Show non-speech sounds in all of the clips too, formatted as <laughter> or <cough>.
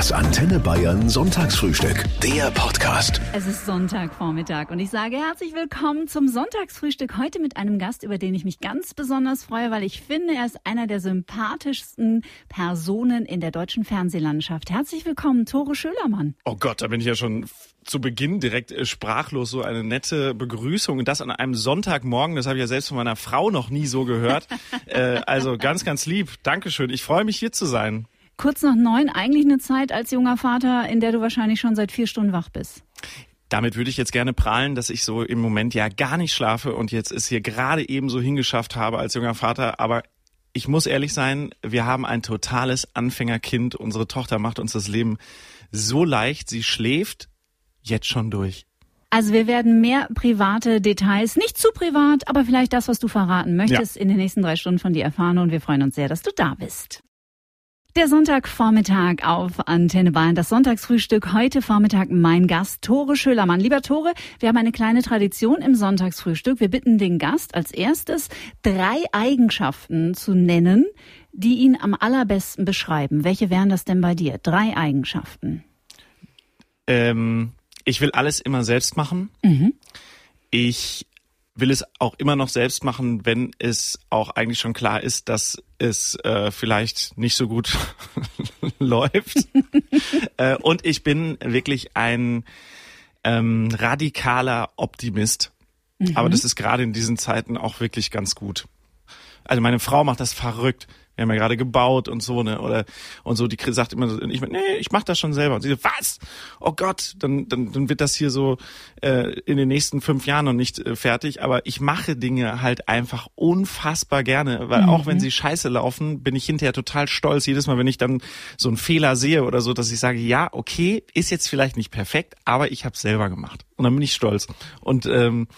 Das Antenne Bayern Sonntagsfrühstück. Der Podcast. Es ist Sonntagvormittag und ich sage herzlich willkommen zum Sonntagsfrühstück. Heute mit einem Gast, über den ich mich ganz besonders freue, weil ich finde, er ist einer der sympathischsten Personen in der deutschen Fernsehlandschaft. Herzlich willkommen, Tore Schölermann. Oh Gott, da bin ich ja schon zu Beginn direkt äh, sprachlos. So eine nette Begrüßung und das an einem Sonntagmorgen. Das habe ich ja selbst von meiner Frau noch nie so gehört. <laughs> äh, also ganz, ganz lieb. Dankeschön. Ich freue mich hier zu sein. Kurz nach neun, eigentlich eine Zeit als junger Vater, in der du wahrscheinlich schon seit vier Stunden wach bist. Damit würde ich jetzt gerne prahlen, dass ich so im Moment ja gar nicht schlafe und jetzt es hier gerade eben so hingeschafft habe als junger Vater. Aber ich muss ehrlich sein, wir haben ein totales Anfängerkind. Unsere Tochter macht uns das Leben so leicht. Sie schläft jetzt schon durch. Also wir werden mehr private Details, nicht zu privat, aber vielleicht das, was du verraten möchtest, ja. in den nächsten drei Stunden von dir erfahren und wir freuen uns sehr, dass du da bist. Der Sonntagvormittag auf Antenne Bayern, das Sonntagsfrühstück. Heute Vormittag mein Gast Tore Schölermann. Lieber Tore, wir haben eine kleine Tradition im Sonntagsfrühstück. Wir bitten den Gast als erstes drei Eigenschaften zu nennen, die ihn am allerbesten beschreiben. Welche wären das denn bei dir? Drei Eigenschaften. Ähm, ich will alles immer selbst machen. Mhm. Ich will es auch immer noch selbst machen, wenn es auch eigentlich schon klar ist, dass es äh, vielleicht nicht so gut <laughs> läuft. <laughs> äh, und ich bin wirklich ein ähm, radikaler Optimist. Mhm. Aber das ist gerade in diesen Zeiten auch wirklich ganz gut. Also meine Frau macht das verrückt wir haben ja gerade gebaut und so, ne, oder, und so, die sagt immer, so, ich, nee, ich mach das schon selber. Und sie so, was? Oh Gott, dann, dann, dann wird das hier so äh, in den nächsten fünf Jahren noch nicht äh, fertig. Aber ich mache Dinge halt einfach unfassbar gerne, weil mhm. auch wenn mhm. sie scheiße laufen, bin ich hinterher total stolz, jedes Mal, wenn ich dann so einen Fehler sehe oder so, dass ich sage, ja, okay, ist jetzt vielleicht nicht perfekt, aber ich habe selber gemacht. Und dann bin ich stolz. Und ähm,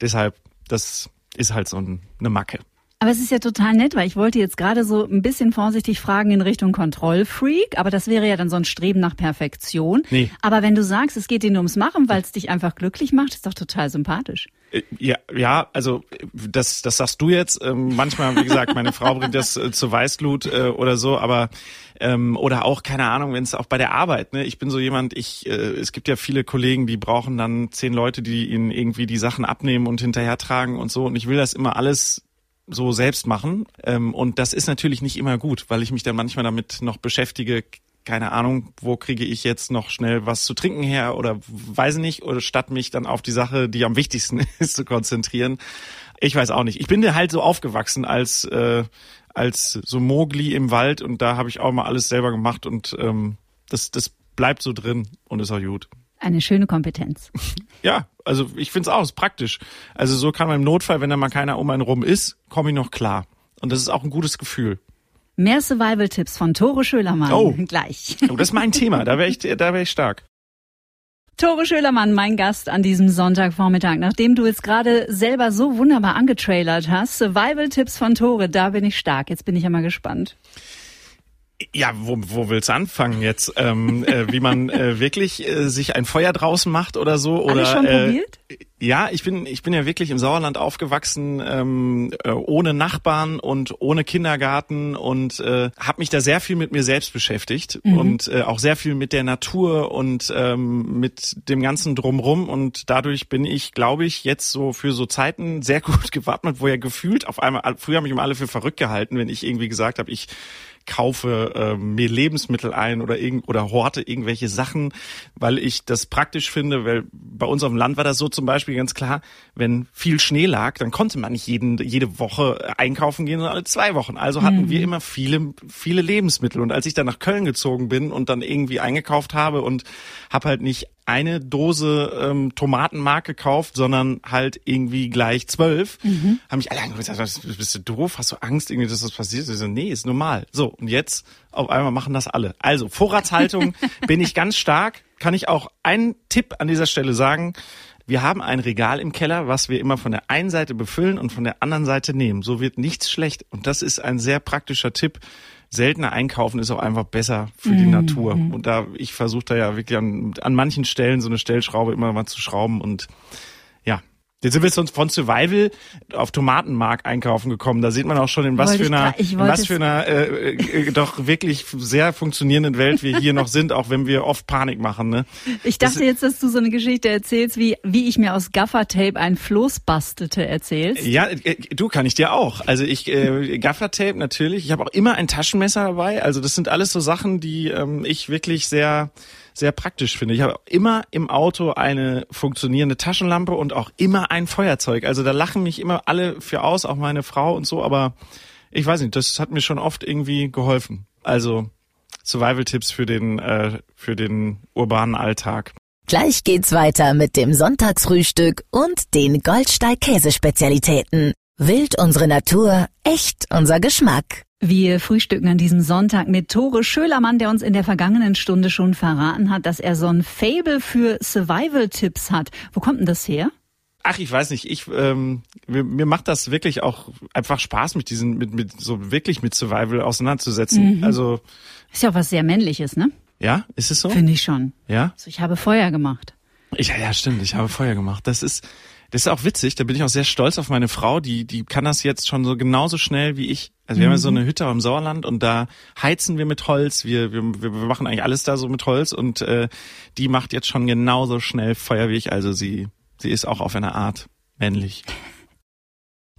deshalb, das ist halt so ein, eine Macke. Aber es ist ja total nett, weil ich wollte jetzt gerade so ein bisschen vorsichtig fragen in Richtung Kontrollfreak, aber das wäre ja dann so ein Streben nach Perfektion. Nee. Aber wenn du sagst, es geht dir nur ums Machen, weil es dich einfach glücklich macht, ist doch total sympathisch. Äh, ja, ja, also das, das sagst du jetzt. Ähm, manchmal, wie gesagt, meine Frau bringt das äh, zu Weißglut äh, oder so, aber ähm, oder auch keine Ahnung, wenn es auch bei der Arbeit. Ne, ich bin so jemand. Ich, äh, es gibt ja viele Kollegen, die brauchen dann zehn Leute, die ihnen irgendwie die Sachen abnehmen und hinterher tragen und so. Und ich will das immer alles so selbst machen. Ähm, und das ist natürlich nicht immer gut, weil ich mich dann manchmal damit noch beschäftige, keine Ahnung, wo kriege ich jetzt noch schnell was zu trinken her oder weiß nicht, oder statt mich dann auf die Sache, die am wichtigsten <laughs> ist, zu konzentrieren. Ich weiß auch nicht. Ich bin halt so aufgewachsen als äh, als so Mogli im Wald und da habe ich auch mal alles selber gemacht und ähm, das das bleibt so drin und ist auch gut. Eine schöne Kompetenz. <laughs> Ja, also ich finde es auch, ist praktisch. Also so kann man im Notfall, wenn da mal keiner um einen rum ist, komme ich noch klar. Und das ist auch ein gutes Gefühl. Mehr Survival-Tipps von Tore Schölermann. Oh, <laughs> gleich. Oh, das ist mein Thema. Da wäre ich, da wäre ich stark. Tore Schölermann, mein Gast an diesem Sonntagvormittag. Nachdem du jetzt gerade selber so wunderbar angetrailert hast, Survival-Tipps von Tore, da bin ich stark. Jetzt bin ich ja mal gespannt. Ja, wo, wo willst du anfangen jetzt? Ähm, äh, wie man äh, wirklich äh, sich ein Feuer draußen macht oder so? Oder, Alles schon äh, probiert? Ja, ich bin ich bin ja wirklich im Sauerland aufgewachsen, ähm, äh, ohne Nachbarn und ohne Kindergarten und äh, habe mich da sehr viel mit mir selbst beschäftigt mhm. und äh, auch sehr viel mit der Natur und ähm, mit dem ganzen drumrum und dadurch bin ich, glaube ich, jetzt so für so Zeiten sehr <laughs> gut gewappnet, wo ja gefühlt auf einmal früher haben mich immer alle für verrückt gehalten, wenn ich irgendwie gesagt habe, ich kaufe äh, mir Lebensmittel ein oder irgend oder horte irgendwelche Sachen, weil ich das praktisch finde, weil bei uns auf dem Land war das so zum Beispiel ganz klar, wenn viel Schnee lag, dann konnte man nicht jeden, jede Woche einkaufen gehen, sondern alle zwei Wochen. Also hatten mhm. wir immer viele, viele Lebensmittel. Und als ich dann nach Köln gezogen bin und dann irgendwie eingekauft habe und habe halt nicht eine Dose ähm, Tomatenmark gekauft, sondern halt irgendwie gleich zwölf. Mhm. Haben mich alle angeguckt gesagt, bist du doof? Hast du Angst, irgendwie, dass das passiert? Ich so, nee, ist normal. So, und jetzt auf einmal machen das alle. Also, Vorratshaltung <laughs> bin ich ganz stark. Kann ich auch einen Tipp an dieser Stelle sagen. Wir haben ein Regal im Keller, was wir immer von der einen Seite befüllen und von der anderen Seite nehmen. So wird nichts schlecht. Und das ist ein sehr praktischer Tipp seltener einkaufen ist auch einfach besser für die mhm. Natur. Und da, ich versuche da ja wirklich an, an manchen Stellen so eine Stellschraube immer mal zu schrauben und Jetzt sind wir von Survival auf Tomatenmark einkaufen gekommen. Da sieht man auch schon, in was für einer, in was für einer äh, äh, doch wirklich sehr funktionierenden Welt wir hier noch sind, auch wenn wir oft Panik machen. Ne? Ich dachte das, jetzt, dass du so eine Geschichte erzählst, wie wie ich mir aus Gaffertape ein Floß bastelte, erzählst. Ja, äh, du kann ich dir auch. Also ich äh, Gaffertape natürlich. Ich habe auch immer ein Taschenmesser dabei. Also das sind alles so Sachen, die ähm, ich wirklich sehr sehr praktisch finde. Ich habe immer im Auto eine funktionierende Taschenlampe und auch immer ein Feuerzeug. Also da lachen mich immer alle für aus, auch meine Frau und so, aber ich weiß nicht, das hat mir schon oft irgendwie geholfen. Also Survival-Tipps für den, äh, für den urbanen Alltag. Gleich geht's weiter mit dem Sonntagsfrühstück und den Goldsteig-Käsespezialitäten. Wild unsere Natur, echt unser Geschmack. Wir frühstücken an diesem Sonntag mit Tore Schölermann, der uns in der vergangenen Stunde schon verraten hat, dass er so ein Fable für Survival-Tipps hat. Wo kommt denn das her? Ach, ich weiß nicht. Ich ähm, mir, mir macht das wirklich auch einfach Spaß, mit diesen, mit, mit so wirklich mit Survival auseinanderzusetzen. Mhm. Also ist ja auch was sehr männliches, ne? Ja, ist es so? Finde ich schon. Ja. Also ich habe Feuer gemacht. Ich, ja, stimmt. Ich habe Feuer gemacht. Das ist das ist auch witzig, da bin ich auch sehr stolz auf meine Frau, die, die kann das jetzt schon so genauso schnell wie ich. Also wir mhm. haben ja so mhm. eine Hütte im Sauerland und da heizen wir mit Holz, wir, wir, wir machen eigentlich alles da so mit Holz und äh, die macht jetzt schon genauso schnell Feuer wie ich. Also sie, sie ist auch auf eine Art männlich. <laughs>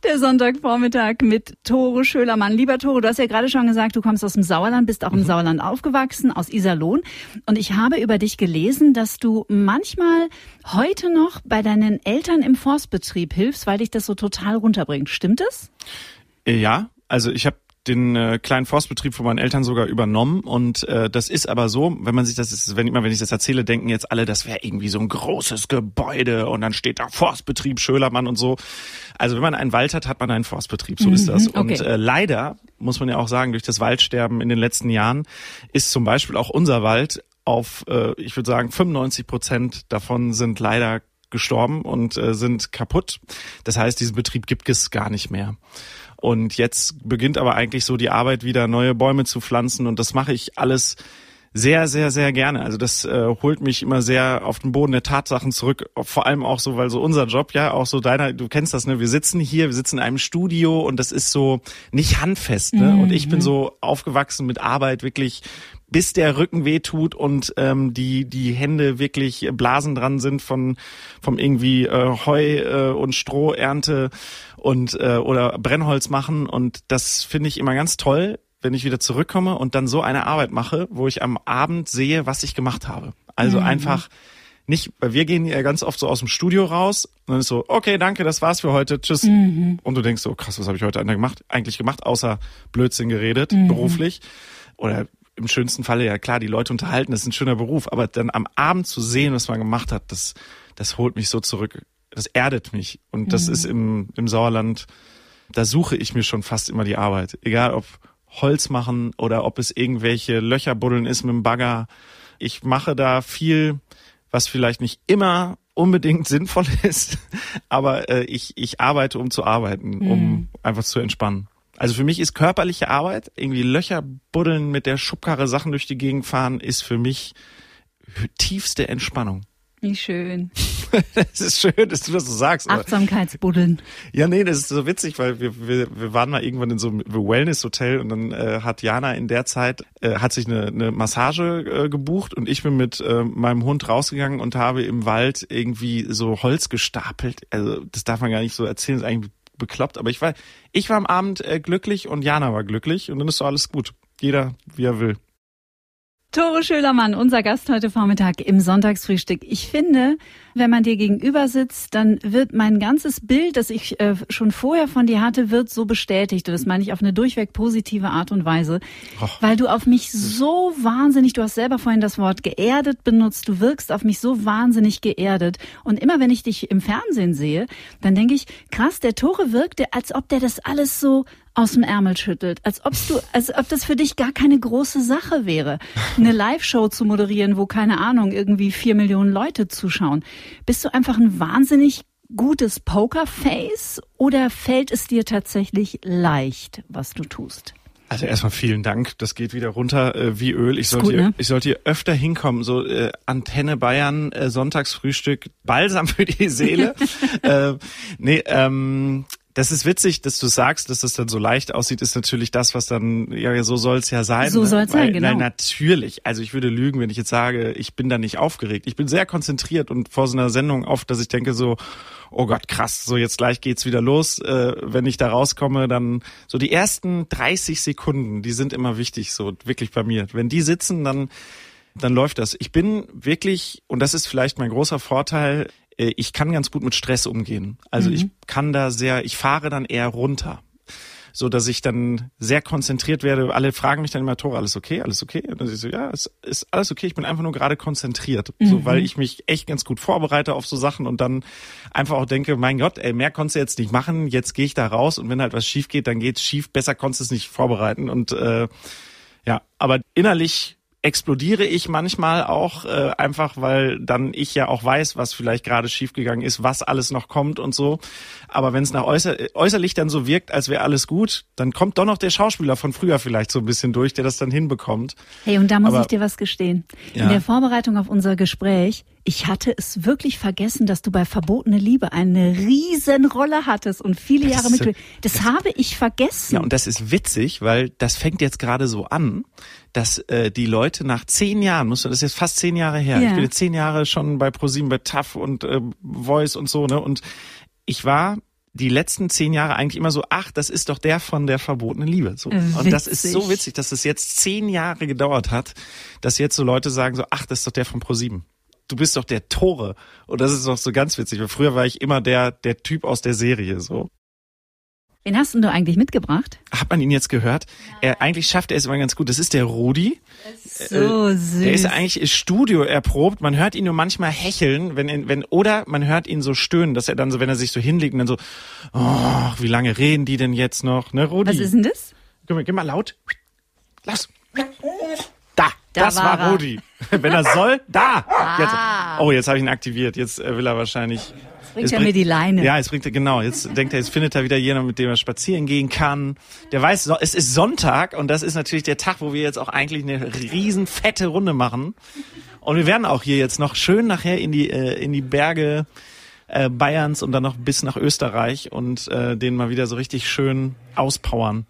Der Sonntagvormittag mit Tore Schölermann. Lieber Tore, du hast ja gerade schon gesagt, du kommst aus dem Sauerland, bist auch im mhm. Sauerland aufgewachsen, aus Iserlohn. Und ich habe über dich gelesen, dass du manchmal heute noch bei deinen Eltern im Forstbetrieb hilfst, weil dich das so total runterbringt. Stimmt es? Ja, also ich habe den äh, kleinen Forstbetrieb von meinen Eltern sogar übernommen und äh, das ist aber so, wenn man sich das ist, wenn immer wenn ich das erzähle, denken jetzt alle, das wäre irgendwie so ein großes Gebäude und dann steht da Forstbetrieb Schölermann und so. Also wenn man einen Wald hat, hat man einen Forstbetrieb, so mhm, ist das. Und äh, leider muss man ja auch sagen, durch das Waldsterben in den letzten Jahren ist zum Beispiel auch unser Wald auf, äh, ich würde sagen, 95 Prozent davon sind leider gestorben und äh, sind kaputt. Das heißt, diesen Betrieb gibt es gar nicht mehr. Und jetzt beginnt aber eigentlich so die Arbeit wieder, neue Bäume zu pflanzen. Und das mache ich alles sehr, sehr, sehr gerne. Also das äh, holt mich immer sehr auf den Boden der Tatsachen zurück. Vor allem auch so, weil so unser Job, ja, auch so deiner, du kennst das, ne? Wir sitzen hier, wir sitzen in einem Studio und das ist so nicht handfest, ne? Mhm. Und ich bin so aufgewachsen mit Arbeit wirklich bis der Rücken weh tut und ähm, die die Hände wirklich Blasen dran sind von vom irgendwie äh, Heu äh, und Strohernte und äh, oder Brennholz machen und das finde ich immer ganz toll, wenn ich wieder zurückkomme und dann so eine Arbeit mache, wo ich am Abend sehe, was ich gemacht habe. Also mhm. einfach nicht, weil wir gehen ja ganz oft so aus dem Studio raus und dann ist so, okay, danke, das war's für heute, tschüss. Mhm. Und du denkst so, krass, was habe ich heute gemacht, eigentlich gemacht, außer Blödsinn geredet, mhm. beruflich. Oder im schönsten Falle, ja klar, die Leute unterhalten, das ist ein schöner Beruf, aber dann am Abend zu sehen, was man gemacht hat, das, das holt mich so zurück das erdet mich. Und das mhm. ist im, im Sauerland, da suche ich mir schon fast immer die Arbeit. Egal ob Holz machen oder ob es irgendwelche Löcher buddeln ist mit dem Bagger. Ich mache da viel, was vielleicht nicht immer unbedingt <laughs> sinnvoll ist, aber äh, ich, ich arbeite, um zu arbeiten, mhm. um einfach zu entspannen. Also für mich ist körperliche Arbeit, irgendwie Löcher buddeln, mit der Schubkarre Sachen durch die Gegend fahren, ist für mich tiefste Entspannung. Wie schön. <laughs> Es ist schön, dass du das so sagst. Achtsamkeitsbuddeln. Ja, nee, das ist so witzig, weil wir, wir, wir waren mal irgendwann in so einem Wellness-Hotel und dann äh, hat Jana in der Zeit, äh, hat sich eine, eine Massage äh, gebucht und ich bin mit äh, meinem Hund rausgegangen und habe im Wald irgendwie so Holz gestapelt. Also das darf man gar nicht so erzählen, ist eigentlich bekloppt, aber ich war, ich war am Abend äh, glücklich und Jana war glücklich und dann ist so alles gut. Jeder, wie er will. Tore Schölermann, unser Gast heute Vormittag im Sonntagsfrühstück. Ich finde, wenn man dir gegenüber sitzt, dann wird mein ganzes Bild, das ich äh, schon vorher von dir hatte, wird so bestätigt. Und das meine ich auf eine durchweg positive Art und Weise, Och. weil du auf mich so wahnsinnig, du hast selber vorhin das Wort geerdet benutzt, du wirkst auf mich so wahnsinnig geerdet. Und immer wenn ich dich im Fernsehen sehe, dann denke ich, krass, der Tore wirkte, als ob der das alles so aus dem Ärmel schüttelt, als ob du, als ob das für dich gar keine große Sache wäre, eine Live-Show zu moderieren, wo keine Ahnung irgendwie vier Millionen Leute zuschauen. Bist du einfach ein wahnsinnig gutes Pokerface oder fällt es dir tatsächlich leicht, was du tust? Also erstmal vielen Dank. Das geht wieder runter äh, wie Öl. Ich sollte, gut, hier, ne? ich sollte hier öfter hinkommen. So äh, Antenne Bayern, äh, Sonntagsfrühstück, Balsam für die Seele. <laughs> äh, nee, ähm, das ist witzig, dass du sagst, dass das dann so leicht aussieht, ist natürlich das, was dann, ja, so soll's ja sein. So ne? soll's sein, Weil, genau. Nein, natürlich. Also ich würde lügen, wenn ich jetzt sage, ich bin da nicht aufgeregt. Ich bin sehr konzentriert und vor so einer Sendung oft, dass ich denke so, oh Gott, krass, so jetzt gleich geht's wieder los. Äh, wenn ich da rauskomme, dann so die ersten 30 Sekunden, die sind immer wichtig, so wirklich bei mir. Wenn die sitzen, dann dann läuft das. Ich bin wirklich, und das ist vielleicht mein großer Vorteil, äh, ich kann ganz gut mit Stress umgehen. Also ich kann da sehr, ich fahre dann eher runter. So dass ich dann sehr konzentriert werde. Alle fragen mich dann immer, Tore, alles okay? Alles okay? Und dann ich so, ja, es ist alles okay. Ich bin einfach nur gerade konzentriert. So, weil ich mich echt ganz gut vorbereite auf so Sachen und dann einfach auch denke, mein Gott, ey, mehr konntest du jetzt nicht machen. Jetzt gehe ich da raus und wenn halt was schief geht, dann geht's schief. Besser konntest du es nicht vorbereiten. Und äh, ja, aber innerlich explodiere ich manchmal auch äh, einfach, weil dann ich ja auch weiß, was vielleicht gerade schiefgegangen ist, was alles noch kommt und so. Aber wenn es nach äußer äußerlich dann so wirkt, als wäre alles gut, dann kommt doch noch der Schauspieler von früher vielleicht so ein bisschen durch, der das dann hinbekommt. Hey, und da muss Aber- ich dir was gestehen. Ja. In der Vorbereitung auf unser Gespräch, ich hatte es wirklich vergessen, dass du bei Verbotene Liebe eine riesen Rolle hattest und viele Jahre mit. Das, habe ich vergessen. Ja, und das ist witzig, weil das fängt jetzt gerade so an, dass äh, die Leute nach zehn Jahren, musst du, das ist jetzt fast zehn Jahre her, Ja. ich bin jetzt zehn Jahre schon bei ProSieben, bei TAF und äh, Voice und so, ne? Und ich war die letzten zehn Jahre eigentlich immer so, ach, das ist doch der von der verbotenen Liebe. So. Und das ist so Witzig. witzig, dass es jetzt zehn Jahre gedauert hat, dass jetzt so Leute sagen so, ach, das ist doch der von ProSieben. Du bist doch der Tore. Und das ist doch so ganz witzig, weil früher war ich immer der, der Typ aus der Serie, so. Wen hast denn du eigentlich mitgebracht? Hat man ihn jetzt gehört? Er, eigentlich schafft er es immer ganz gut. Das ist der Rudi. So süß. Der ist eigentlich ist Studio erprobt. Man hört ihn nur manchmal hecheln, wenn, wenn oder man hört ihn so stöhnen, dass er dann so, wenn er sich so hinlegt und dann so, oh, wie lange reden die denn jetzt noch? Ne, Rudi? Was ist denn das? Geh mal, geh mal laut. Lass. Da, Da das war war. Rudi. <laughs> Wenn er soll, da. Jetzt, oh, jetzt habe ich ihn aktiviert. Jetzt äh, will er wahrscheinlich. bringt jetzt er mir die Leine. Ja, jetzt bringt er genau. Jetzt denkt er, jetzt findet er wieder jemanden, mit dem er spazieren gehen kann. Der weiß, es ist Sonntag und das ist natürlich der Tag, wo wir jetzt auch eigentlich eine riesen fette Runde machen. Und wir werden auch hier jetzt noch schön nachher in die äh, in die Berge äh, Bayerns und dann noch bis nach Österreich und äh, den mal wieder so richtig schön auspowern.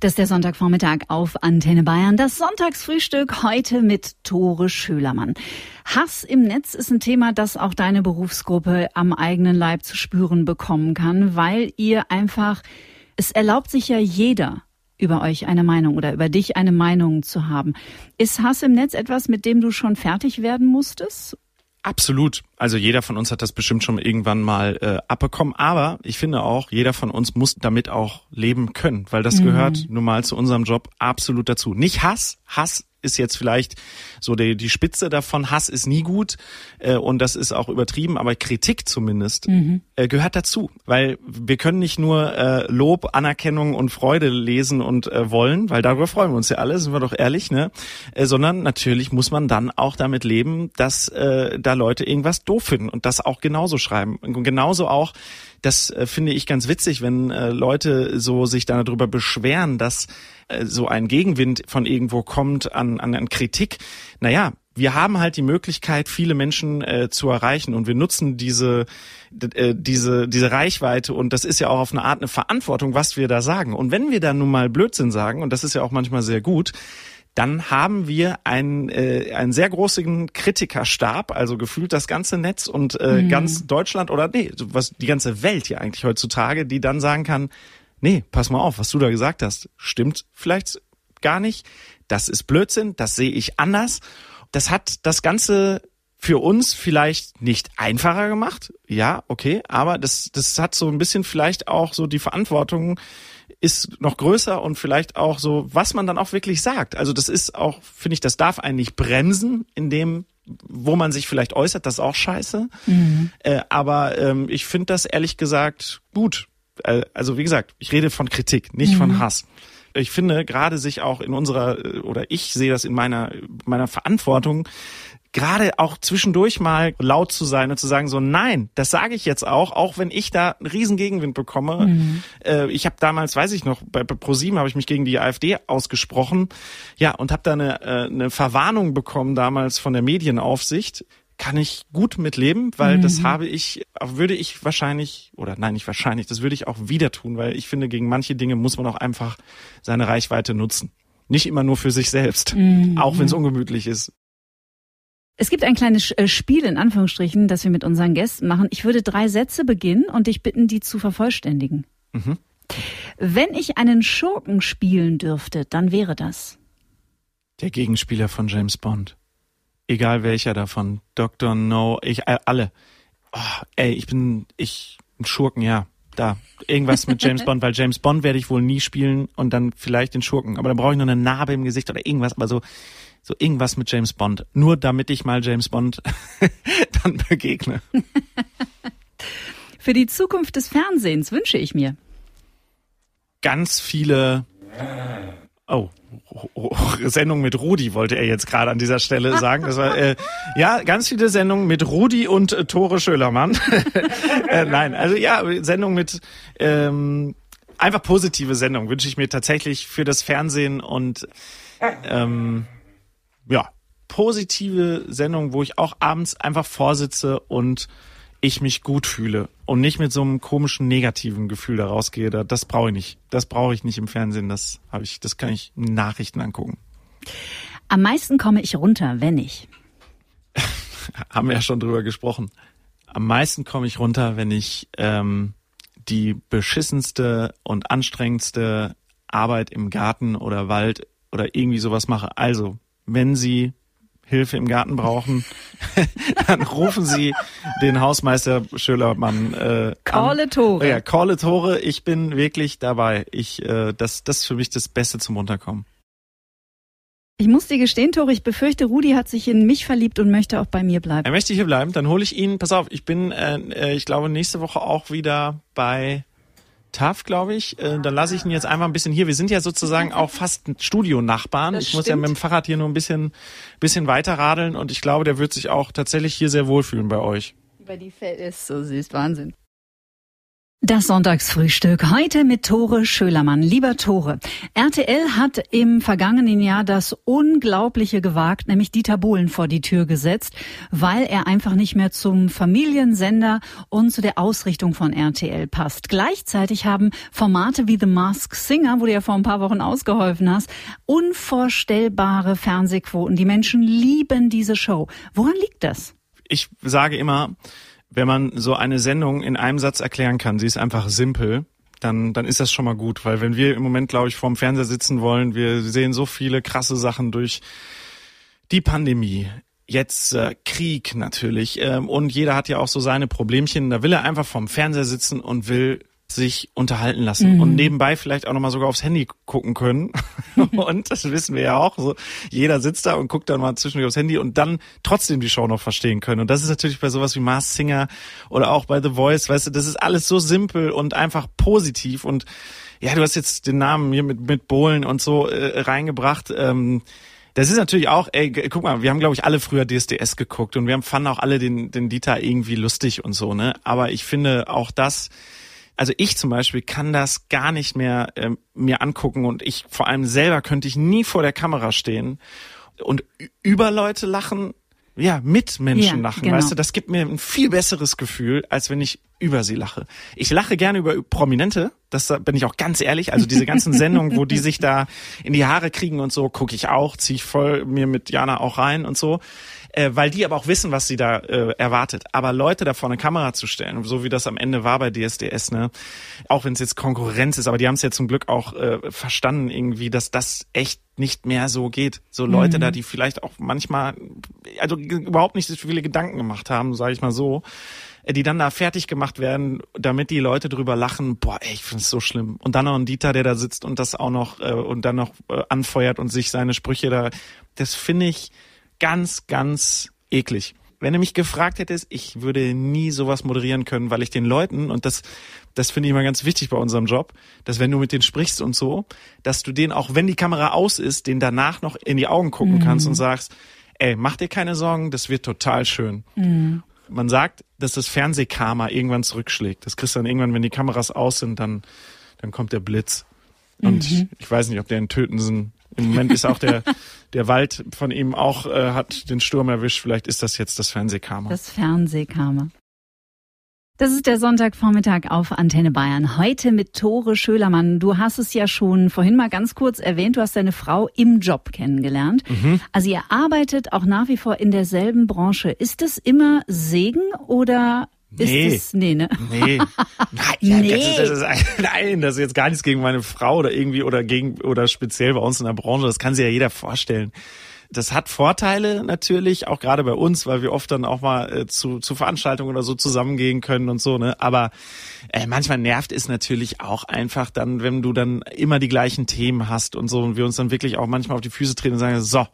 Das ist der Sonntagvormittag auf Antenne Bayern. Das Sonntagsfrühstück heute mit Tore Schölermann. Hass im Netz ist ein Thema, das auch deine Berufsgruppe am eigenen Leib zu spüren bekommen kann, weil ihr einfach, es erlaubt sich ja jeder, über euch eine Meinung oder über dich eine Meinung zu haben. Ist Hass im Netz etwas, mit dem du schon fertig werden musstest? Absolut. Also jeder von uns hat das bestimmt schon irgendwann mal äh, abbekommen. Aber ich finde auch, jeder von uns muss damit auch leben können, weil das gehört nun mal zu unserem Job absolut dazu. Nicht Hass. Hass ist jetzt vielleicht so die, die Spitze davon. Hass ist nie gut äh, und das ist auch übertrieben, aber Kritik zumindest äh, gehört dazu, weil wir können nicht nur äh, Lob, Anerkennung und Freude lesen und äh, wollen, weil darüber freuen wir uns ja alle, sind wir doch ehrlich, ne? Äh, sondern natürlich muss man dann auch damit leben, dass äh, da Leute irgendwas doof finden und das auch genauso schreiben und genauso auch das äh, finde ich ganz witzig, wenn äh, Leute so sich darüber beschweren, dass äh, so ein Gegenwind von irgendwo kommt an, an, an Kritik. Naja, wir haben halt die Möglichkeit, viele Menschen äh, zu erreichen und wir nutzen diese, äh, diese, diese Reichweite und das ist ja auch auf eine Art eine Verantwortung, was wir da sagen. Und wenn wir dann nun mal Blödsinn sagen, und das ist ja auch manchmal sehr gut, dann haben wir einen, äh, einen sehr großen Kritikerstab, also gefühlt das ganze Netz und äh, ganz Deutschland oder nee, was die ganze Welt ja eigentlich heutzutage, die dann sagen kann, nee, pass mal auf, was du da gesagt hast, stimmt vielleicht gar nicht, das ist Blödsinn, das sehe ich anders. Das hat das Ganze für uns vielleicht nicht einfacher gemacht, ja, okay, aber das, das hat so ein bisschen vielleicht auch so die Verantwortung ist noch größer und vielleicht auch so, was man dann auch wirklich sagt. Also das ist auch, finde ich, das darf einen nicht bremsen in dem, wo man sich vielleicht äußert, das ist auch scheiße. Äh, aber ähm, ich finde das ehrlich gesagt gut. Äh, also wie gesagt, ich rede von Kritik, nicht von Hass. Ich finde gerade sich auch in unserer, oder ich sehe das in meiner, meiner Verantwortung, gerade auch zwischendurch mal laut zu sein und zu sagen so, nein, das sage ich jetzt auch, auch wenn ich da einen riesen Gegenwind bekomme. Mhm. Äh, ich habe damals, weiß ich noch, bei, bei ProSieben habe ich mich gegen die AfD ausgesprochen, ja, und habe da eine, äh, eine Verwarnung bekommen damals von der Medienaufsicht. Kann ich gut mitleben, weil mhm. das habe ich, würde ich wahrscheinlich, oder nein, nicht wahrscheinlich, das würde ich auch wieder tun, weil ich finde, gegen manche Dinge muss man auch einfach seine Reichweite nutzen. Nicht immer nur für sich selbst, mhm. auch wenn es ungemütlich ist. Es gibt ein kleines äh, Spiel in Anführungsstrichen, das wir mit unseren Gästen machen. Ich würde drei Sätze beginnen und dich bitten, die zu vervollständigen. Mhm. Wenn ich einen Schurken spielen dürfte, dann wäre das der Gegenspieler von James Bond. Egal welcher davon. Dr. No, ich äh, alle. Oh, ey, ich bin ich ein Schurken, ja. Da irgendwas mit James <laughs> Bond, weil James Bond werde ich wohl nie spielen und dann vielleicht den Schurken, aber dann brauche ich noch eine Narbe im Gesicht oder irgendwas, aber so so irgendwas mit James Bond. Nur damit ich mal James Bond <laughs> dann begegne. Für die Zukunft des Fernsehens wünsche ich mir. Ganz viele. Oh, Sendung mit Rudi wollte er jetzt gerade an dieser Stelle sagen. Das war, äh, ja, ganz viele Sendungen mit Rudi und äh, Tore Schölermann. <laughs> äh, nein, also ja, Sendung mit ähm, einfach positive Sendung wünsche ich mir tatsächlich für das Fernsehen und ähm, ja, positive Sendung, wo ich auch abends einfach vorsitze und ich mich gut fühle und nicht mit so einem komischen negativen Gefühl da rausgehe. Das brauche ich nicht. Das brauche ich nicht im Fernsehen. Das habe ich, das kann ich in Nachrichten angucken. Am meisten komme ich runter, wenn ich. <laughs> Haben wir ja schon drüber gesprochen. Am meisten komme ich runter, wenn ich ähm, die beschissenste und anstrengendste Arbeit im Garten oder Wald oder irgendwie sowas mache. Also wenn Sie Hilfe im Garten brauchen, <laughs> dann rufen Sie den Hausmeister Schölermann äh, Call Tore. Ja, Call Tore. Ich bin wirklich dabei. Ich, äh, das, das ist für mich das Beste zum Runterkommen. Ich muss dir gestehen, Tore, ich befürchte, Rudi hat sich in mich verliebt und möchte auch bei mir bleiben. Er möchte hier bleiben. Dann hole ich ihn. Pass auf, ich bin, äh, äh ich glaube, nächste Woche auch wieder bei TAF, glaube ich. Äh, dann lasse ich ihn jetzt einfach ein bisschen hier. Wir sind ja sozusagen auch fast Studionachbarn. Ich muss ja mit dem Fahrrad hier nur ein bisschen, bisschen weiter radeln und ich glaube, der wird sich auch tatsächlich hier sehr wohlfühlen bei euch. Bei die Fell ist so süß, Wahnsinn. Das Sonntagsfrühstück heute mit Tore Schölermann. Lieber Tore, RTL hat im vergangenen Jahr das Unglaubliche gewagt, nämlich Dieter Bohlen vor die Tür gesetzt, weil er einfach nicht mehr zum Familiensender und zu der Ausrichtung von RTL passt. Gleichzeitig haben Formate wie The Mask Singer, wo du ja vor ein paar Wochen ausgeholfen hast, unvorstellbare Fernsehquoten. Die Menschen lieben diese Show. Woran liegt das? Ich sage immer, wenn man so eine Sendung in einem Satz erklären kann, sie ist einfach simpel, dann, dann ist das schon mal gut. Weil wenn wir im Moment, glaube ich, vorm Fernseher sitzen wollen, wir sehen so viele krasse Sachen durch die Pandemie, jetzt äh, Krieg natürlich. Ähm, und jeder hat ja auch so seine Problemchen. Da will er einfach vorm Fernseher sitzen und will sich unterhalten lassen mhm. und nebenbei vielleicht auch nochmal sogar aufs Handy gucken können. <laughs> und das wissen wir ja auch. So, jeder sitzt da und guckt dann mal zwischendurch aufs Handy und dann trotzdem die Show noch verstehen können. Und das ist natürlich bei sowas wie Mars Singer oder auch bei The Voice, weißt du, das ist alles so simpel und einfach positiv. Und ja, du hast jetzt den Namen hier mit, mit Bohlen und so äh, reingebracht. Ähm, das ist natürlich auch, ey, guck mal, wir haben, glaube ich, alle früher DSDS geguckt und wir haben, fanden auch alle den, den Dieter irgendwie lustig und so, ne? Aber ich finde auch das, also ich zum Beispiel kann das gar nicht mehr äh, mir angucken und ich vor allem selber könnte ich nie vor der Kamera stehen und über Leute lachen, ja, mit Menschen ja, lachen, genau. weißt du, das gibt mir ein viel besseres Gefühl, als wenn ich über sie lache. Ich lache gerne über Prominente, das bin ich auch ganz ehrlich, also diese ganzen <laughs> Sendungen, wo die sich da in die Haare kriegen und so, gucke ich auch, ziehe ich voll mir mit Jana auch rein und so äh, weil die aber auch wissen, was sie da äh, erwartet. Aber Leute da vor eine Kamera zu stellen, so wie das am Ende war bei DSDS, ne, auch wenn es jetzt Konkurrenz ist, aber die haben es ja zum Glück auch äh, verstanden irgendwie, dass das echt nicht mehr so geht. So Leute mhm. da, die vielleicht auch manchmal, also überhaupt nicht so viele Gedanken gemacht haben, sage ich mal so, äh, die dann da fertig gemacht werden, damit die Leute drüber lachen, boah, ey, ich find's so schlimm. Und dann noch ein Dieter, der da sitzt und das auch noch äh, und dann noch äh, anfeuert und sich seine Sprüche da, das finde ich, ganz, ganz eklig. Wenn du mich gefragt hättest, ich würde nie sowas moderieren können, weil ich den Leuten, und das, das finde ich immer ganz wichtig bei unserem Job, dass wenn du mit denen sprichst und so, dass du denen auch, wenn die Kamera aus ist, den danach noch in die Augen gucken mhm. kannst und sagst, ey, mach dir keine Sorgen, das wird total schön. Mhm. Man sagt, dass das Fernsehkarma irgendwann zurückschlägt. Das kriegst du dann irgendwann, wenn die Kameras aus sind, dann, dann kommt der Blitz. Und mhm. ich weiß nicht, ob der in Tötensen im Moment ist auch der, der Wald von ihm auch, äh, hat den Sturm erwischt. Vielleicht ist das jetzt das Fernsehkarma. Das Fernsehkarma. Das ist der Sonntagvormittag auf Antenne Bayern. Heute mit Tore Schölermann. Du hast es ja schon vorhin mal ganz kurz erwähnt. Du hast deine Frau im Job kennengelernt. Mhm. Also ihr arbeitet auch nach wie vor in derselben Branche. Ist das immer Segen oder Nee. Ist es, nee, ne? Nee. <laughs> Nein, ja, nee. Das ist, das ist, nein, das ist jetzt gar nichts gegen meine Frau oder irgendwie oder gegen oder speziell bei uns in der Branche. Das kann sich ja jeder vorstellen. Das hat Vorteile natürlich, auch gerade bei uns, weil wir oft dann auch mal äh, zu, zu Veranstaltungen oder so zusammengehen können und so, ne? Aber äh, manchmal nervt es natürlich auch einfach dann, wenn du dann immer die gleichen Themen hast und so und wir uns dann wirklich auch manchmal auf die Füße treten und sagen, so,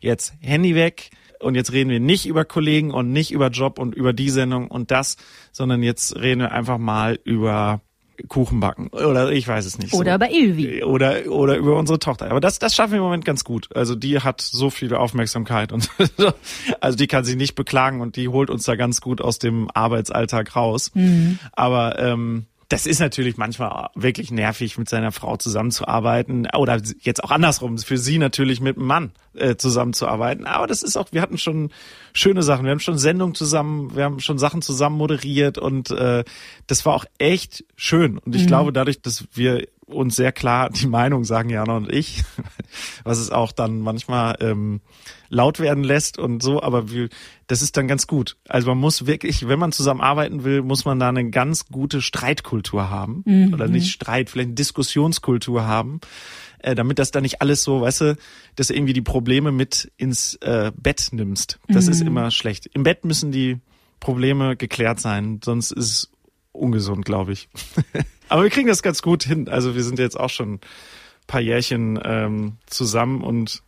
jetzt Handy weg, und jetzt reden wir nicht über Kollegen und nicht über Job und über die Sendung und das, sondern jetzt reden wir einfach mal über Kuchen backen oder ich weiß es nicht. Oder so. über Ilvi. Oder oder über unsere Tochter. Aber das das schaffen wir im Moment ganz gut. Also die hat so viel Aufmerksamkeit und <laughs> also die kann sich nicht beklagen und die holt uns da ganz gut aus dem Arbeitsalltag raus. Mhm. Aber ähm, das ist natürlich manchmal wirklich nervig, mit seiner Frau zusammenzuarbeiten oder jetzt auch andersrum, für sie natürlich mit einem Mann äh, zusammenzuarbeiten. Aber das ist auch, wir hatten schon schöne Sachen, wir haben schon Sendungen zusammen, wir haben schon Sachen zusammen moderiert und äh, das war auch echt schön. Und ich mhm. glaube, dadurch, dass wir uns sehr klar die Meinung sagen, Jana und ich, <laughs> was es auch dann manchmal ähm, laut werden lässt und so, aber wir, das ist dann ganz gut. Also man muss wirklich, wenn man zusammen arbeiten will, muss man da eine ganz gute Streitkultur haben. Mhm. Oder nicht Streit, vielleicht eine Diskussionskultur haben, äh, damit das dann nicht alles so, weißt du, dass du irgendwie die Probleme mit ins äh, Bett nimmst. Das mhm. ist immer schlecht. Im Bett müssen die Probleme geklärt sein, sonst ist es ungesund, glaube ich. <laughs> Aber wir kriegen das ganz gut hin. Also wir sind jetzt auch schon ein paar Jährchen ähm, zusammen und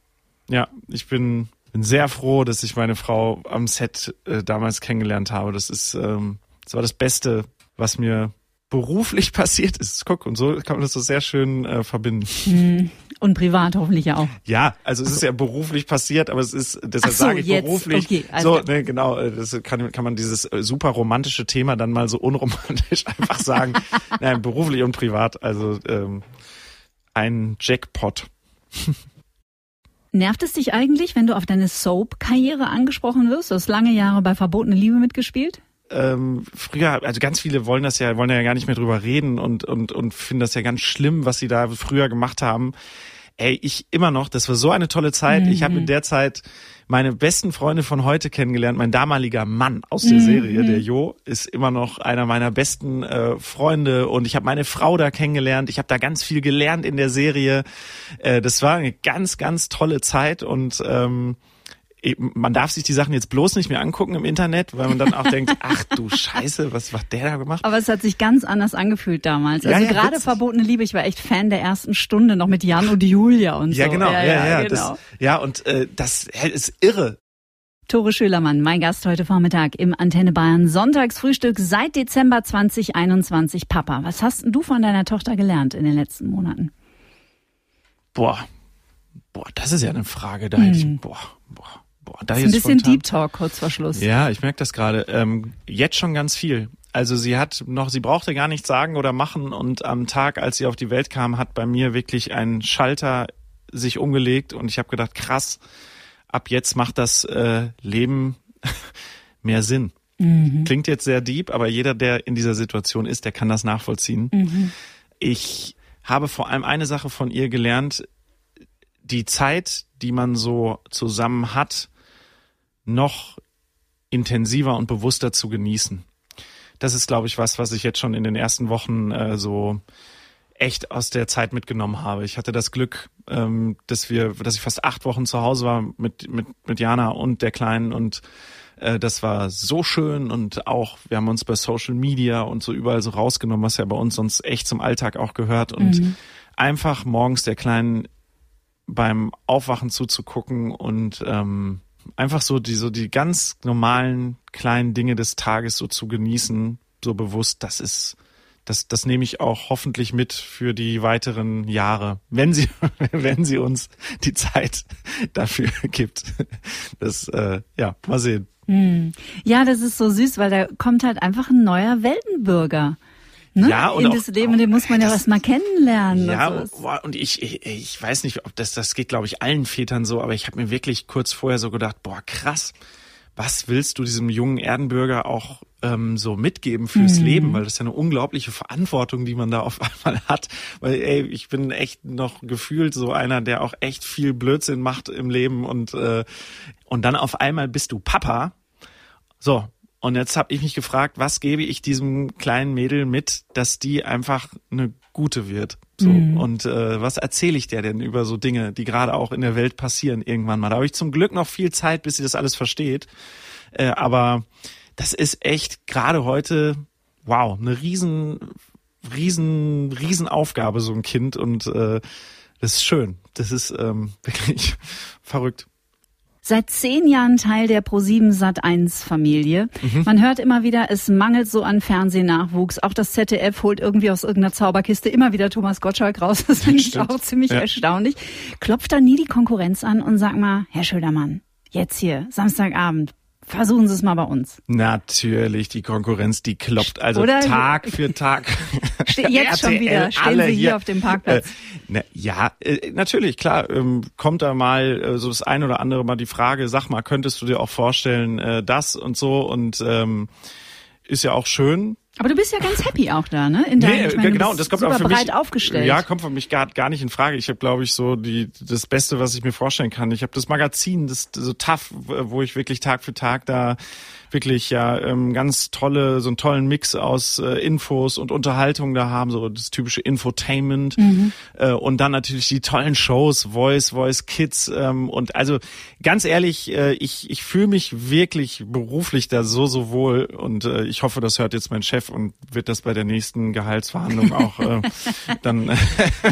ja, ich bin, bin sehr froh, dass ich meine Frau am Set äh, damals kennengelernt habe. Das ist, ähm, das war das Beste, was mir beruflich <laughs> passiert ist. Guck, und so kann man das so sehr schön äh, verbinden. Hm. Und privat hoffentlich auch. Ja, also es ist ja beruflich passiert, aber es ist, deshalb so, sage ich jetzt. beruflich. Okay, also so, ne, genau, äh, das kann, kann man dieses äh, super romantische Thema dann mal so unromantisch <laughs> einfach sagen. Nein, beruflich und privat, also ähm, ein Jackpot. Nervt es dich eigentlich, wenn du auf deine Soap-Karriere angesprochen wirst? Du hast lange Jahre bei Verbotene Liebe mitgespielt ähm, früher, also ganz viele wollen das ja, wollen ja gar nicht mehr drüber reden und, und, und finden das ja ganz schlimm, was sie da früher gemacht haben. Ey, ich immer noch, das war so eine tolle Zeit. Mhm. Ich habe in der Zeit meine besten Freunde von heute kennengelernt. Mein damaliger Mann aus der mhm. Serie, der Jo, ist immer noch einer meiner besten äh, Freunde und ich habe meine Frau da kennengelernt. Ich habe da ganz viel gelernt in der Serie. Äh, das war eine ganz, ganz tolle Zeit und ähm, man darf sich die Sachen jetzt bloß nicht mehr angucken im Internet, weil man dann auch <laughs> denkt, ach du Scheiße, was hat der da gemacht? Aber es hat sich ganz anders angefühlt damals. Also ja, ja, gerade verbotene Liebe, ich war echt Fan der ersten Stunde noch mit Jan und Julia und ja, so. Genau, ja, ja, ja, genau. Das, ja, und äh, das ist irre. Tore Schölermann, mein Gast heute Vormittag im Antenne Bayern Sonntagsfrühstück seit Dezember 2021. Papa, was hast du von deiner Tochter gelernt in den letzten Monaten? Boah, boah, das ist ja eine Frage, da hätte ich, hm. boah, boah. Boah, da das ist ein bisschen spontan. Deep Talk kurz vor Schluss. Ja, ich merke das gerade. Ähm, jetzt schon ganz viel. Also sie hat noch, sie brauchte gar nichts sagen oder machen und am Tag, als sie auf die Welt kam, hat bei mir wirklich ein Schalter sich umgelegt und ich habe gedacht, krass, ab jetzt macht das äh, Leben <laughs> mehr Sinn. Mhm. Klingt jetzt sehr deep, aber jeder, der in dieser Situation ist, der kann das nachvollziehen. Mhm. Ich habe vor allem eine Sache von ihr gelernt, die Zeit, die man so zusammen hat, noch intensiver und bewusster zu genießen. Das ist, glaube ich, was, was ich jetzt schon in den ersten Wochen äh, so echt aus der Zeit mitgenommen habe. Ich hatte das Glück, ähm, dass wir, dass ich fast acht Wochen zu Hause war mit mit mit Jana und der Kleinen und äh, das war so schön und auch wir haben uns bei Social Media und so überall so rausgenommen, was ja bei uns sonst echt zum Alltag auch gehört und mhm. einfach morgens der Kleinen beim Aufwachen zuzugucken und ähm, einfach so die, so die ganz normalen kleinen Dinge des Tages so zu genießen, so bewusst, das ist, das, das nehme ich auch hoffentlich mit für die weiteren Jahre, wenn sie, <laughs> wenn sie uns die Zeit <laughs> dafür <laughs> gibt. Das, äh, ja, mal sehen. Hm. Ja, das ist so süß, weil da kommt halt einfach ein neuer Weltenbürger. Ne? Ja, und in auch- das Leben, den muss man ja das- erst mal kennenlernen. Ja, und so. boah, und ich, ich, ich weiß nicht, ob das, das geht, glaube ich, allen Vätern so, aber ich habe mir wirklich kurz vorher so gedacht, boah, krass, was willst du diesem jungen Erdenbürger auch ähm, so mitgeben fürs Leben? Weil das ist ja eine unglaubliche Verantwortung, die man da auf <laughs> einmal hat. Weil, ey, ich bin echt noch gefühlt so einer, der auch echt viel Blödsinn macht im Leben und, äh, und dann auf einmal bist du Papa. So, und jetzt habe ich mich gefragt, was gebe ich diesem kleinen Mädel mit, dass die einfach eine gute wird? So und äh, was erzähle ich der denn über so Dinge, die gerade auch in der Welt passieren irgendwann mal? Da habe ich zum Glück noch viel Zeit, bis sie das alles versteht. Äh, aber das ist echt gerade heute, wow, eine riesen, riesen, riesen Aufgabe so ein Kind und äh, das ist schön. Das ist ähm, <laughs> wirklich verrückt. Seit zehn Jahren Teil der Pro7 Sat1 Familie. Mhm. Man hört immer wieder, es mangelt so an Fernsehnachwuchs. Auch das ZDF holt irgendwie aus irgendeiner Zauberkiste immer wieder Thomas Gottschalk raus. Das finde ich auch ziemlich Ja. erstaunlich. Klopft da nie die Konkurrenz an und sag mal, Herr Schödermann, jetzt hier, Samstagabend, versuchen Sie es mal bei uns. Natürlich, die Konkurrenz, die kloppt also Oder- Tag für Tag. <laughs> Jetzt schon wieder, stehen alle Sie hier auf dem Parkplatz. Äh, na, ja, äh, natürlich, klar, ähm, kommt da mal äh, so das ein oder andere mal die Frage, sag mal, könntest du dir auch vorstellen, äh, das und so und ähm, ist ja auch schön. Aber du bist ja ganz happy auch da, ne? In deinem, Nee, ich meine, genau, das kommt super auch für breit mich aufgestellt. Ja, kommt für mich gar, gar nicht in Frage. Ich habe, glaube ich, so die das Beste, was ich mir vorstellen kann. Ich habe das Magazin, das so tough, wo ich wirklich Tag für Tag da wirklich ja ähm, ganz tolle, so einen tollen Mix aus äh, Infos und Unterhaltung da haben, so das typische Infotainment Mhm. äh, und dann natürlich die tollen Shows, Voice, Voice Kids ähm, und also ganz ehrlich, äh, ich ich fühle mich wirklich beruflich da so so wohl und äh, ich hoffe, das hört jetzt mein Chef und wird das bei der nächsten Gehaltsverhandlung auch äh, <laughs> dann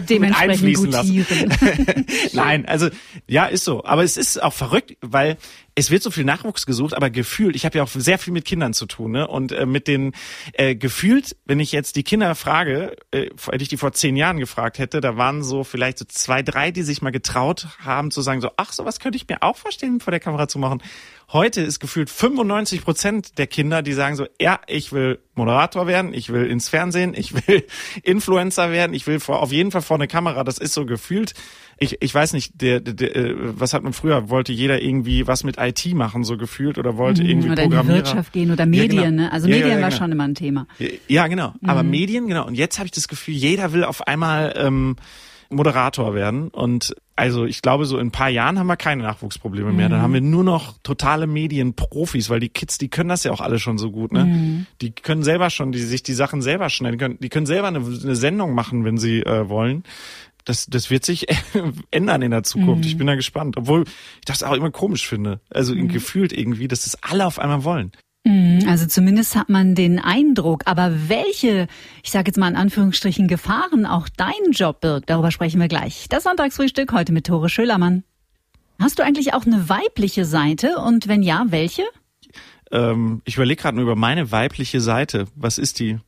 Dementsprechend einfließen lassen. gutieren. <laughs> Nein, also ja, ist so. Aber es ist auch verrückt, weil es wird so viel Nachwuchs gesucht, aber gefühlt, ich habe ja auch sehr viel mit Kindern zu tun, ne? Und äh, mit den äh, gefühlt, wenn ich jetzt die Kinder frage, äh, hätte ich die vor zehn Jahren gefragt hätte, da waren so vielleicht so zwei, drei, die sich mal getraut haben zu sagen, so, ach, sowas könnte ich mir auch vorstellen, vor der Kamera zu machen. Heute ist gefühlt 95 Prozent der Kinder, die sagen so, ja, ich will Moderator werden, ich will ins Fernsehen, ich will <laughs> Influencer werden, ich will vor, auf jeden Fall vor eine Kamera. Das ist so gefühlt. Ich, ich weiß nicht, der, der, der, äh, was hat man früher? Wollte jeder irgendwie was mit IT machen, so gefühlt, oder wollte irgendwie Mhm, Oder in die Programmierer? Wirtschaft gehen oder Medien, Ja, genau. ne? Also Ja, Medien ja, war genau. schon immer ein Thema. Ja, genau. Aber Mhm. Medien, genau. Und jetzt habe ich das Gefühl, jeder will auf einmal ähm, Moderator werden. Und also ich glaube, so in ein paar Jahren haben wir keine Nachwuchsprobleme mehr. Mhm. Dann haben wir nur noch totale Medienprofis, weil die Kids, die können das ja auch alle schon so gut. Ne? Mhm. Die können selber schon, die sich die Sachen selber schneiden können. Die können selber eine, eine Sendung machen, wenn sie äh, wollen. Das, das wird sich <laughs> ändern in der Zukunft. Mhm. Ich bin da gespannt. Obwohl ich das auch immer komisch finde. Also gefühlt irgendwie, dass das alle auf einmal wollen. Also zumindest hat man den Eindruck. Aber welche, ich sage jetzt mal in Anführungsstrichen, Gefahren auch dein Job birgt, darüber sprechen wir gleich. Das Sonntagsfrühstück heute mit Tore Schölermann. Hast du eigentlich auch eine weibliche Seite? Und wenn ja, welche? Ähm, ich überlege gerade nur über meine weibliche Seite. Was ist die?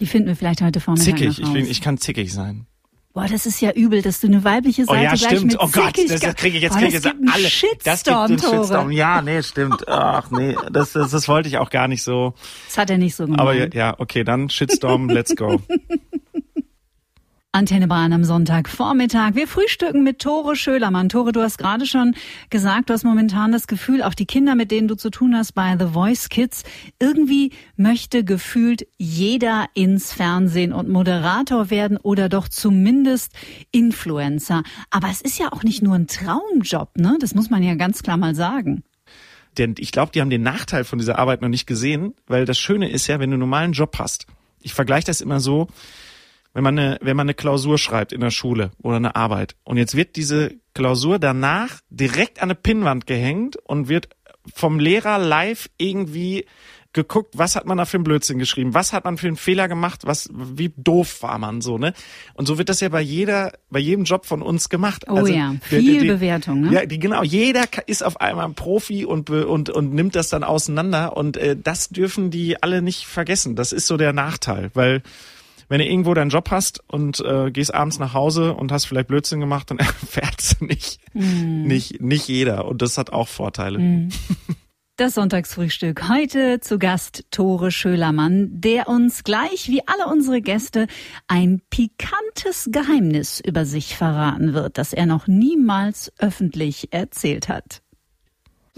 Die finden wir vielleicht heute Vormittag Zickig. noch Ich, bin, ich kann zickig sein. Boah, das ist ja übel, dass du eine weibliche Oh Seite ja, gleich stimmt. mit Oh Gott, das, das kriege ich jetzt kriege ich jetzt alle. Shitstorm, das gibt einen. Shitstorm. Ja, nee, stimmt. Ach nee, das, das, das wollte ich auch gar nicht so. Das hat er nicht so gemeint. Aber ja, ja, okay, dann Shitstorm, let's go. <laughs> Antenne Bahn am Sonntagvormittag. Wir frühstücken mit Tore Schölermann. Tore, du hast gerade schon gesagt, du hast momentan das Gefühl, auch die Kinder, mit denen du zu tun hast bei The Voice Kids, irgendwie möchte gefühlt jeder ins Fernsehen und Moderator werden oder doch zumindest Influencer. Aber es ist ja auch nicht nur ein Traumjob, ne? Das muss man ja ganz klar mal sagen. Denn ich glaube, die haben den Nachteil von dieser Arbeit noch nicht gesehen, weil das Schöne ist ja, wenn du einen normalen Job hast. Ich vergleiche das immer so, wenn man eine, wenn man eine Klausur schreibt in der Schule oder eine Arbeit und jetzt wird diese Klausur danach direkt an eine Pinnwand gehängt und wird vom Lehrer live irgendwie geguckt, was hat man da für einen Blödsinn geschrieben, was hat man für einen Fehler gemacht, was, wie doof war man so, ne? Und so wird das ja bei jeder, bei jedem Job von uns gemacht. Oh ja, viel Bewertung, ne? Ja, die, genau, jeder ist auf einmal ein Profi und, und, und nimmt das dann auseinander und äh, das dürfen die alle nicht vergessen. Das ist so der Nachteil, weil wenn du irgendwo deinen Job hast und äh, gehst abends nach Hause und hast vielleicht Blödsinn gemacht, dann <laughs> erfährt nicht, mm. nicht, nicht jeder. Und das hat auch Vorteile. Mm. Das Sonntagsfrühstück. Heute zu Gast Tore Schölermann, der uns gleich wie alle unsere Gäste ein pikantes Geheimnis über sich verraten wird, das er noch niemals öffentlich erzählt hat.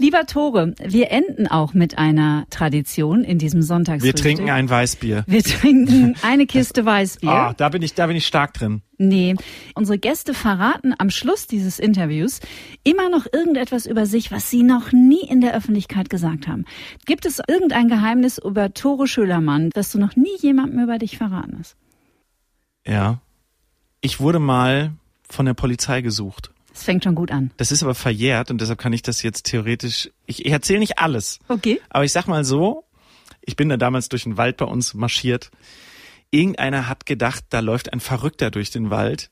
Lieber Tore, wir enden auch mit einer Tradition in diesem Sonntagsfrühstück. Wir trinken ein Weißbier. Wir trinken eine Kiste <laughs> Weißbier. Ah, da bin ich, da bin ich stark drin. Nee, unsere Gäste verraten am Schluss dieses Interviews immer noch irgendetwas über sich, was sie noch nie in der Öffentlichkeit gesagt haben. Gibt es irgendein Geheimnis über Tore Schölermann, das du noch nie jemandem über dich verraten hast? Ja. Ich wurde mal von der Polizei gesucht. Das fängt schon gut an. Das ist aber verjährt und deshalb kann ich das jetzt theoretisch. Ich, ich erzähle nicht alles. Okay. Aber ich sag mal so, ich bin da damals durch den Wald bei uns marschiert. Irgendeiner hat gedacht, da läuft ein Verrückter durch den Wald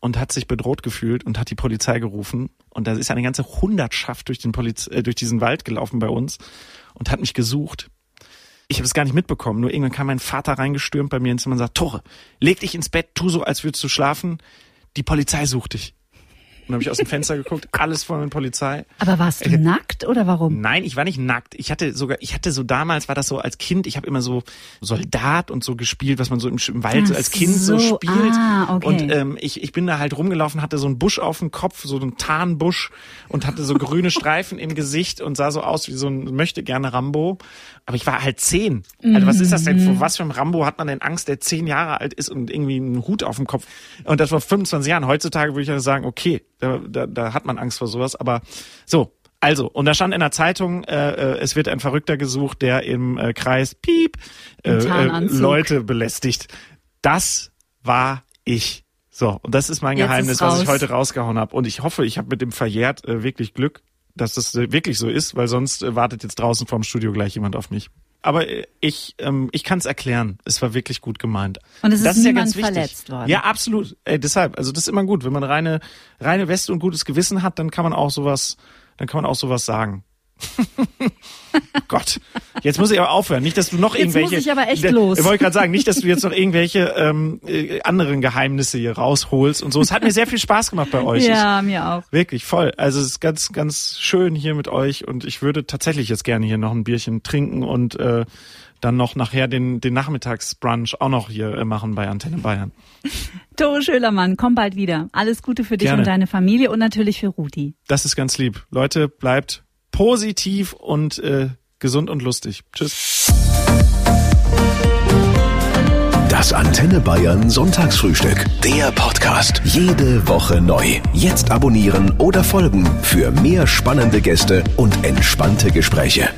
und hat sich bedroht gefühlt und hat die Polizei gerufen. Und da ist eine ganze Hundertschaft durch, den Poliz äh, durch diesen Wald gelaufen bei uns und hat mich gesucht. Ich habe es gar nicht mitbekommen. Nur irgendwann kam mein Vater reingestürmt bei mir ins Zimmer und sagt, Tore, leg dich ins Bett, tu so, als würdest du schlafen. Die Polizei sucht dich. Und habe ich aus dem Fenster geguckt, alles voll mit Polizei. Aber warst du ich, nackt oder warum? Nein, ich war nicht nackt. Ich hatte sogar, ich hatte so damals, war das so als Kind, ich habe immer so Soldat und so gespielt, was man so im, im Wald so als Kind so, so spielt. Ah, okay. Und ähm, ich, ich bin da halt rumgelaufen, hatte so einen Busch auf dem Kopf, so einen Tarnbusch und hatte so grüne Streifen im Gesicht und sah so aus wie so ein möchte gerne Rambo. Aber ich war halt zehn. Also was ist das denn? Vor mhm. was für ein Rambo hat man denn Angst, der zehn Jahre alt ist und irgendwie einen Hut auf dem Kopf? Und das war 25 Jahren. Heutzutage würde ich ja sagen, okay, da, da, da hat man Angst vor sowas. Aber so, also, und da stand in der Zeitung, äh, äh es wird ein Verrückter gesucht, der im äh, Kreis Piep äh, äh, Leute belästigt. Das war ich. So, und das ist mein Jetzt Geheimnis, ist was ich heute rausgehauen habe. Und ich hoffe, ich habe mit dem verjährt äh, wirklich Glück, dass das äh, wirklich so ist, weil sonst äh, wartet jetzt draußen vorm Studio gleich jemand auf mich. Aber äh, ich, ähm, ich kann es erklären. Es war wirklich gut gemeint. Und es ist, das ist ja ganz wichtig. verletzt worden. Ja, absolut. Äh, deshalb, also das ist immer gut. Wenn man reine, reine Weste und gutes Gewissen hat, dann kann man auch sowas, dann kann man auch sowas sagen. <laughs> Gott, jetzt muss ich aber aufhören. Nicht, dass du noch jetzt irgendwelche. Muss ich aber echt los. Ich wollte gerade sagen, nicht, dass du jetzt noch irgendwelche ähm, äh, anderen Geheimnisse hier rausholst und so. Es hat mir sehr viel Spaß gemacht bei euch. Ja, ich, mir auch. Wirklich voll. Also es ist ganz, ganz schön hier mit euch und ich würde tatsächlich jetzt gerne hier noch ein Bierchen trinken und äh, dann noch nachher den, den Nachmittagsbrunch auch noch hier äh, machen bei Antenne Bayern. <laughs> Tore Schölermann, komm bald wieder. Alles Gute für dich Gerne. und deine Familie und natürlich für Rudi. Das ist ganz lieb. Leute, bleibt positiv und äh, gesund und lustig. Tschüss. Das Antenne Bayern Sonntagsfrühstück. Der Podcast. Jede Woche neu. Jetzt abonnieren oder folgen für mehr spannende Gäste und entspannte Gespräche.